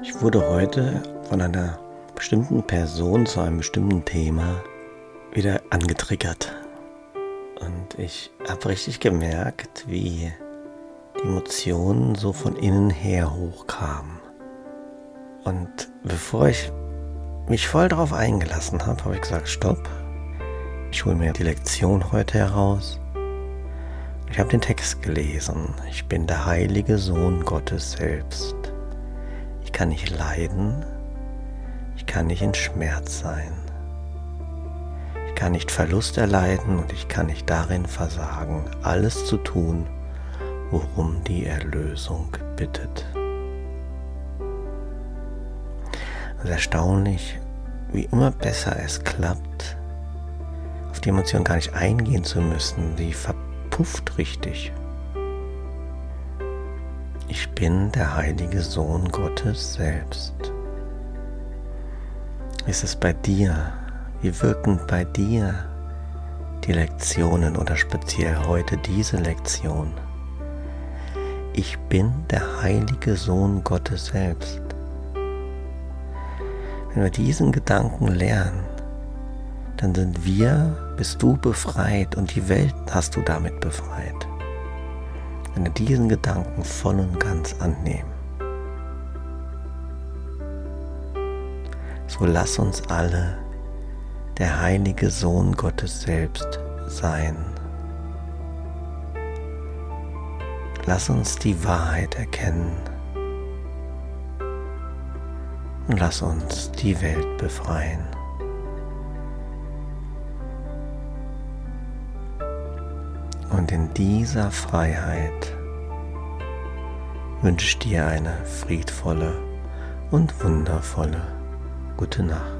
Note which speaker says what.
Speaker 1: Ich wurde heute von einer bestimmten Person zu einem bestimmten Thema wieder angetriggert. Und ich habe richtig gemerkt, wie die Emotionen so von innen her hochkamen. Und bevor ich mich voll darauf eingelassen habe, habe ich gesagt, stopp. Ich hole mir die Lektion heute heraus. Ich habe den Text gelesen. Ich bin der heilige Sohn Gottes selbst. Ich kann nicht leiden, ich kann nicht in Schmerz sein. Ich kann nicht Verlust erleiden und ich kann nicht darin versagen, alles zu tun, worum die Erlösung bittet. Es ist erstaunlich, wie immer besser es klappt, auf die Emotion gar nicht eingehen zu müssen. Die verpufft richtig. Ich bin der heilige Sohn Gottes selbst. Ist es bei dir? Wie wirken bei dir die Lektionen oder speziell heute diese Lektion? Ich bin der heilige Sohn Gottes selbst. Wenn wir diesen Gedanken lernen, dann sind wir, bist du befreit und die Welt hast du damit befreit wenn wir diesen Gedanken voll und ganz annehmen. So lass uns alle der heilige Sohn Gottes selbst sein. Lass uns die Wahrheit erkennen und lass uns die Welt befreien. Und in dieser Freiheit wünsche ich dir eine friedvolle und wundervolle gute Nacht.